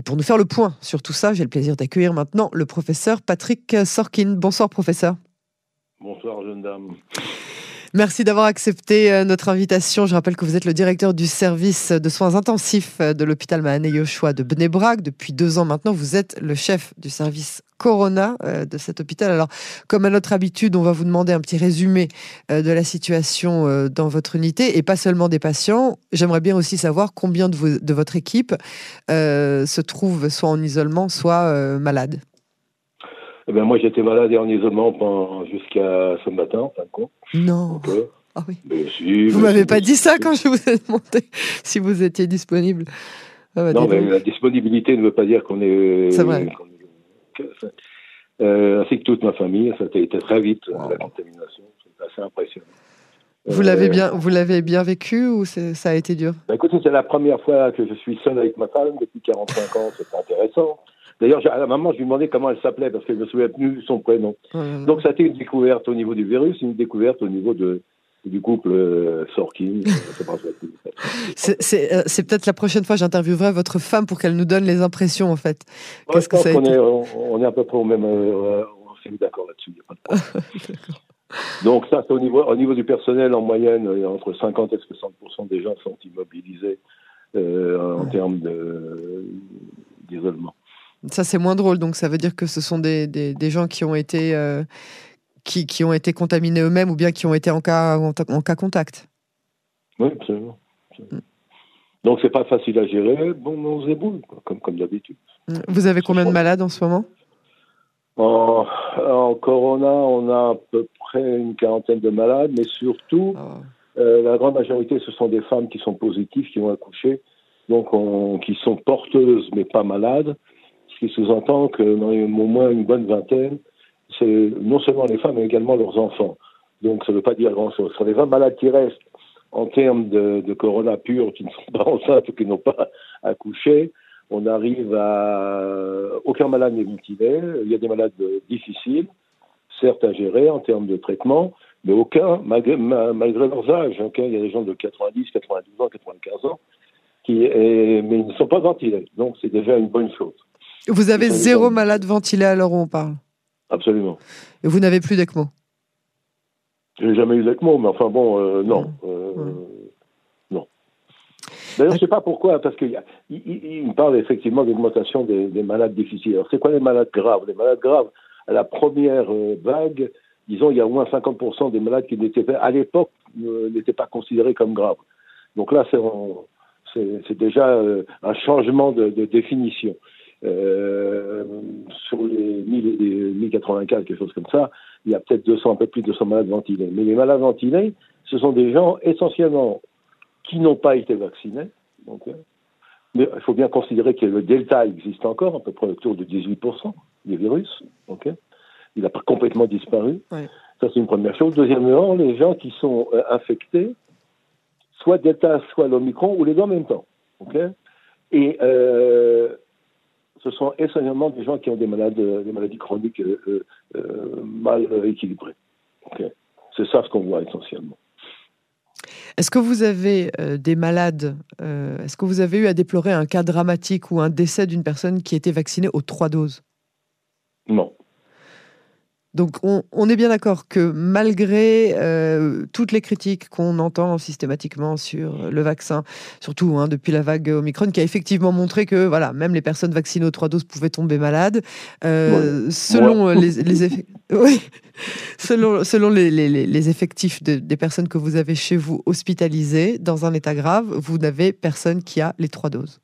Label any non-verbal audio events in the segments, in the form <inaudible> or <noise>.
Et pour nous faire le point sur tout ça, j'ai le plaisir d'accueillir maintenant le professeur Patrick Sorkin. Bonsoir professeur. Bonsoir jeune dame. Merci d'avoir accepté euh, notre invitation. Je rappelle que vous êtes le directeur du service de soins intensifs euh, de l'hôpital Mahane Yoshua de Bnebrak. Depuis deux ans maintenant, vous êtes le chef du service Corona euh, de cet hôpital. Alors, comme à notre habitude, on va vous demander un petit résumé de la situation dans votre unité et pas seulement des patients. J'aimerais bien aussi savoir combien de votre équipe se trouve soit en isolement, soit malade. Eh ben, moi, j'étais malade et en isolement jusqu'à ce matin, en fin de compte. Non. ah oui. vous m'avez pas dit ça quand je vous ai demandé <laughs> si vous étiez disponible. Ah bah, non, mais la disponibilité ne veut pas dire qu'on est. C'est vrai. Euh, ainsi que toute ma famille, ça a été très vite la contamination. C'est assez impressionnant. Vous l'avez euh, bien, vous l'avez bien vécu ou ça a été dur? Bah, Écoutez, c'est la première fois que je suis seul avec ma femme depuis 45 ans. C'est intéressant. D'ailleurs, à la maman, je lui demandais comment elle s'appelait parce qu'elle ne me souvenait plus son prénom. Donc, ça a été une découverte au niveau du virus, une découverte au niveau de, du couple euh, Sorkin. <laughs> c'est euh, peut-être la prochaine fois j'interviewerai votre femme pour qu'elle nous donne les impressions en fait. Qu'est-ce que ça a été est, on, est à peu près au même. Euh, on s'est mis d'accord là-dessus. <laughs> Donc ça, c'est au niveau, au niveau du personnel en moyenne, entre 50 et 60% des gens sont immobilisés en termes d'isolement. Ça, c'est moins drôle. Donc, ça veut dire que ce sont des, des, gens qui ont été, euh, qui, qui, ont été contaminés eux-mêmes ou bien qui ont été en cas, en, cas contact. Oui, absolument. Donc, mm. Donc, c'est pas facile à gérer. Bon, on se débrouille, comme, comme d'habitude. Mm. Vous avez combien de malades en ce moment? En, en, Corona, on a à peu près une quarantaine de malades, mais surtout, ah. euh, la grande majorité, ce sont des femmes qui sont positives, qui ont accouché, donc qui sont porteuses mais pas malades qui sous-entend que dans au moins une bonne vingtaine, c'est non seulement les femmes, mais également leurs enfants. Donc ça ne veut pas dire grand-chose. Sur les 20 malades qui restent en termes de, corona pur, qui ne sont pas enceintes ou qui n'ont pas accouché, on arrive à... Aucun malade n'est ventilé. Il y a des malades difficiles, certes à gérer en termes de traitement, mais aucun, malgré, leurs âges. Il y a des gens de 90, 92 ans, 95 ans, mais ils ne sont pas ventilés. Donc c'est déjà une bonne chose. Vous avez zéro malade ventilé à l'heure où on parle Absolument. Et vous n'avez plus d'ECMO J'ai jamais eu d'ECMO, mais enfin bon, euh, non. Euh, non. D'ailleurs, je ne sais pas pourquoi, parce qu'il il, parle effectivement d'augmentation des, malades difficiles. Alors, c'est quoi les malades graves? Les malades graves, à la première euh, vague, disons, il y a au moins 50% des malades qui n'étaient à l'époque n'étaient pas considérés comme graves. Donc là, c'est déjà un changement de définition. Euh, sur les 1084, quelque chose comme ça, il y a peut-être 200, un peu plus de 200 malades ventilés. Mais les malades ventilés, ce sont des gens essentiellement qui n'ont pas été vaccinés. Donc, euh, mais il faut bien considérer que le delta existe encore, à peu près autour de 18% des virus. Okay il n'a pas complètement disparu. Ça, c'est une première chose. Deuxièmement, les gens qui sont euh, infectés, soit delta, soit l'omicron, ou les deux en même temps. Okay et euh, ce sont essentiellement des gens qui ont des, malades, des maladies chroniques euh, euh, mal équilibrées. C'est ça ce qu'on voit essentiellement. Est-ce que vous avez euh, des malades Est-ce que vous avez eu à déplorer un cas dramatique ou un décès d'une personne qui était vaccinée aux trois doses? Non. Donc on, est bien d'accord que malgré euh, toutes les critiques qu'on entend systématiquement sur le vaccin, surtout hein, depuis la vague Omicron, qui a effectivement montré que voilà, même les personnes vaccinées aux trois doses pouvaient tomber malades, euh, selon, Les, <laughs> selon, selon les, effectifs des personnes que vous avez chez vous hospitalisées dans un état grave, vous n'avez personne qui a les trois doses.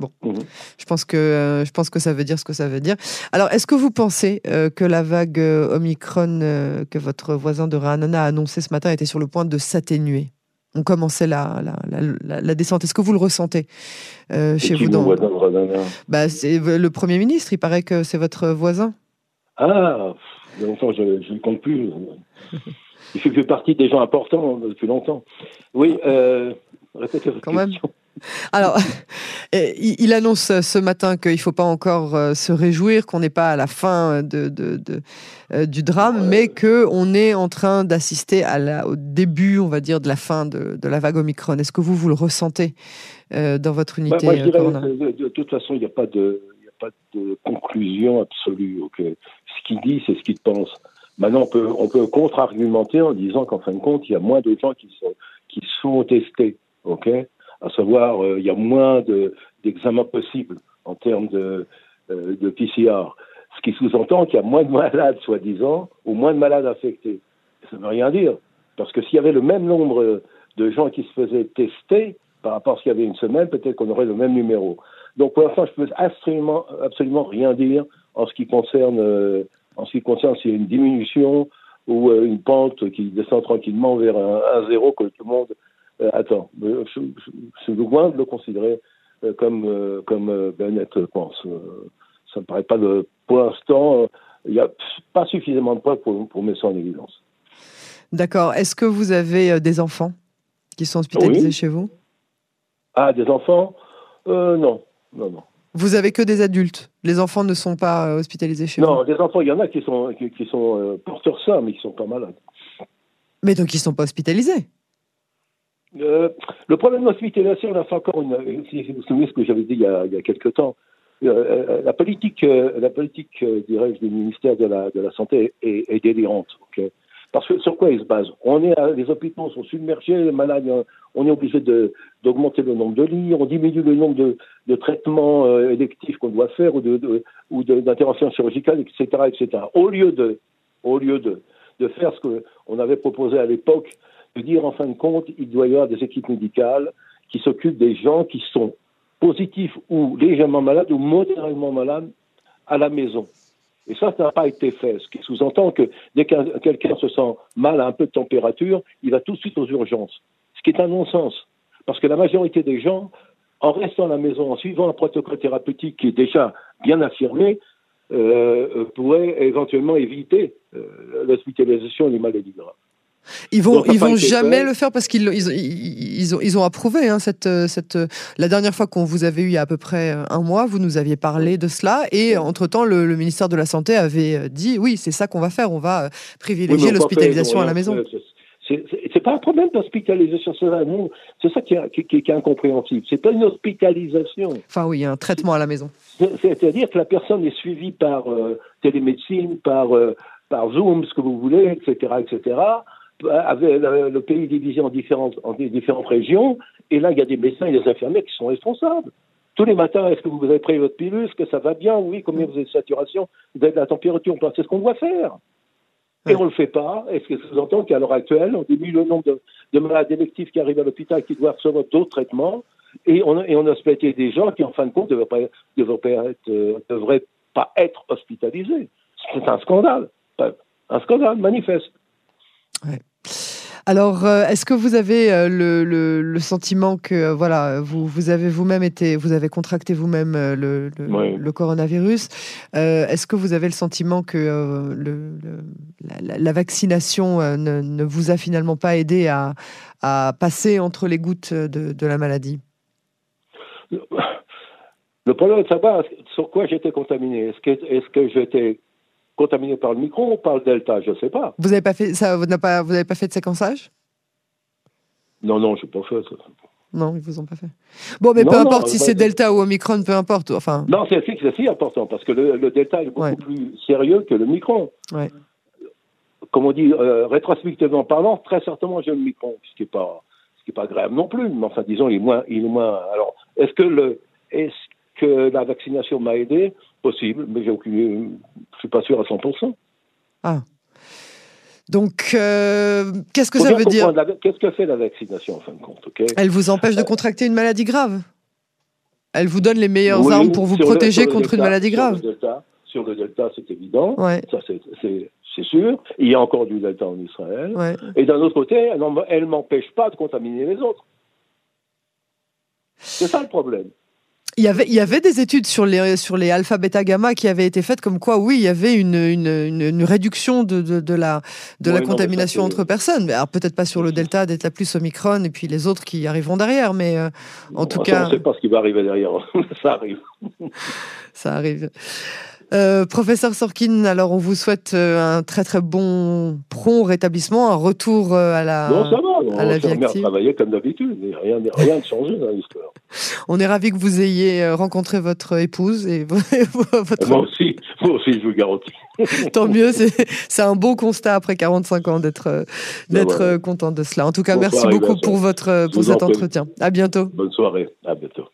Bon, mhm. je, pense que, euh, je pense que ça veut dire ce que ça veut dire. Alors, est-ce que vous pensez euh, que la vague euh, Omicron que votre voisin de Ranana a annoncé ce matin était sur le point de s'atténuer? On commençait la, la, la, descente. Est-ce que vous le ressentez chez vous dans... bah, C'est le Premier ministre, il paraît que c'est votre voisin. Ah, longtemps, je ne compte plus. il fait partie des gens importants depuis longtemps. Oui, répétez votre Quand question. Même. Alors, <laughs> il annonce ce matin qu'il ne faut pas encore euh, se réjouir, qu'on n'est pas à la fin de, euh, du drame, mais qu'on est en train d'assister au début, on va dire, de la fin de, la vague Omicron. Est-ce que vous, vous le ressentez euh, dans votre bah, unité moi, je dirais, de, toute façon, il n'y a, pas de, a pas de conclusion absolue. Ce qu'il dit, c'est ce qu'il pense. Maintenant, on peut, on peut contre-argumenter en disant qu'en fin de compte, il y a moins de gens qui sont, qui sont testés. ok à savoir, euh, il y a moins d'examens possibles en termes de, euh, de PCR. Ce qui sous-entend qu'il y a moins de malades, soi-disant, ou moins de malades infectés. Ça ne veut rien dire. Parce que s'il y avait le même nombre de gens qui se faisaient tester par rapport à ce qu'il y avait une semaine, peut-être qu'on aurait le même numéro. Donc pour l'instant, je ne peux absolument, rien dire en ce qui concerne, euh, en s'il y a une diminution ou une pente qui descend tranquillement vers un, un zéro que tout le monde euh, attends, je, suis loin de le considérer euh, comme, euh, comme Bennett pense. ça me paraît pas de, pour l'instant, il n'y a pas suffisamment de preuves pour, pour mettre ça en évidence. D'accord. Est-ce que vous avez des enfants qui sont hospitalisés chez vous? Ah, des enfants? Non, non, non. Vous avez que des adultes? Les enfants ne sont pas hospitalisés chez vous? Non, des enfants, il y en a qui sont qui, sont porteurs sains, mais qui sont pas malades. Mais donc ils sont pas hospitalisés? Euh, le problème de l'hospitalisation, là, c'est encore une. Si vous vous souvenez ce que j'avais dit il y a, il y a quelque temps, euh, euh, la politique, la politique, dirais-je, du ministère de la, Santé est, délirante. Okay Parce que sur quoi il se base? On est, les hôpitaux sont submergés, les malades, on est obligé d'augmenter le nombre de lits, on diminue le nombre de, traitements électifs qu'on doit faire ou de, ou d'interventions chirurgicales, etc., etc. Au lieu de, au lieu de faire ce qu'on avait proposé à l'époque de dire en fin de compte, il doit y avoir des équipes médicales qui s'occupent des gens qui sont positifs ou légèrement malades ou modérément malades à la maison. Et ça, ça n'a pas été fait, ce qui sous-entend que dès que quelqu'un se sent mal à un peu de température, il va tout de suite aux urgences, ce qui est un non-sens. Parce que la majorité des gens, en restant à la maison, en suivant un protocole thérapeutique qui est déjà bien affirmé, euh, pourraient éventuellement éviter euh, l'hospitalisation des maladies graves. Ils vont, ils vont jamais le faire parce qu'ils ils, ils, ont, ils ont approuvé hein, cette, cette. La dernière fois qu'on vous avait eu il y a à peu près un mois, vous nous aviez parlé de cela et entre temps le, ministère de la santé avait dit oui, c'est ça qu'on va faire, on va privilégier l'hospitalisation à la maison. C'est pas un problème d'hospitalisation, c'est ça qui est, qui, qui est incompréhensible. C'est pas une hospitalisation. Enfin oui, il y a un traitement à la maison. C'est-à-dire que la personne est suivie par euh, télémédecine, par, euh, par Zoom, ce que vous voulez, etc., etc avec le pays divisé en différentes, en différentes régions, et là, il y a des médecins et des infirmiers qui sont responsables. Tous les matins, est-ce que vous avez pris votre pilule? Est-ce que ça va bien? Oui, combien vous avez de saturation? Vous avez de la température C'est ce qu'on doit faire. Et on ne le fait pas. Est-ce que ça sous-entend qu'à l'heure actuelle, on diminue le nombre de, malades électifs qui arrivent à l'hôpital qui doivent recevoir d'autres traitements et on, et on a hospitalisé des gens qui, en fin de compte, ne devraient, euh, devraient pas être hospitalisés. C'est un scandale. Un scandale manifeste. Alors, euh, est-ce que vous avez euh, le, sentiment que euh, voilà, vous, vous avez vous-même été, vous avez contracté vous-même le, le, coronavirus Est-ce que vous avez le sentiment que la, vaccination ne, vous a finalement pas aidé à, à passer entre les gouttes de, la maladie? Le problème de savoir sur quoi j'étais contaminé? Est-ce que, est-ce que j'étais contaminé par le micron ou par le delta, je ne sais pas. Vous n'avez pas fait ça, vous n'avez pas, vous pas fait de séquençage? Non, non, je n'ai pas fait ça. Non, ils vous ont pas fait. Bon, mais peu importe si c'est Delta ou Omicron, peu importe. Enfin. Non, c'est si important parce que le, Delta est beaucoup plus sérieux que le Micron. Ouais. Comme on dit, euh, rétrospectivement parlant, très certainement j'ai le Micron, ce qui n'est pas, ce qui est pas grave non plus. Mais enfin, disons, il est moins, il est moins. Alors, est-ce que le, est-ce que la vaccination m'a aidé? Possible, mais j'ai aucune, suis pas sûr à 100%. Ah. Donc, euh, qu'est-ce que ça veut dire Qu'est-ce que fait la vaccination en fin de compte Elle vous empêche de euh, contracter une maladie grave? Elle vous donne les meilleures armes pour vous protéger contre une maladie grave. Sur le Delta, c'est évident. Ça, c'est sûr. Il y a encore du Delta en Israël. Et d'un autre côté, elle ne m'empêche pas de contaminer les autres. C'est ça le problème. Il y, avait, il y avait des études sur les, sur les alpha, bêta, gamma qui avaient été faites comme quoi, oui, il y avait une, une, une, réduction de, de, de, la, de la contamination entre personnes. Mais alors peut-être pas sur le delta, delta plus, omicron, et puis les autres qui arriveront derrière. Mais euh, en tout cas. On ne sait pas ce qui va arriver derrière. <laughs> ça arrive. ça arrive. Euh, professeur Sorkin, alors on vous souhaite euh, un très très bon prompt rétablissement, un retour euh, à la Non, ça va, on va travailler comme d'habitude, rien n'a rien changé dans l'histoire. <laughs> On est ravi que vous ayez rencontré votre épouse et <laughs> votre... Moi aussi, moi aussi, je vous garantis. <laughs> Tant mieux, c'est un beau constat après 45 ans d'être d'être content de cela. En tout cas, merci beaucoup pour votre pour cet entretien. À bientôt. Bonne soirée, à bientôt.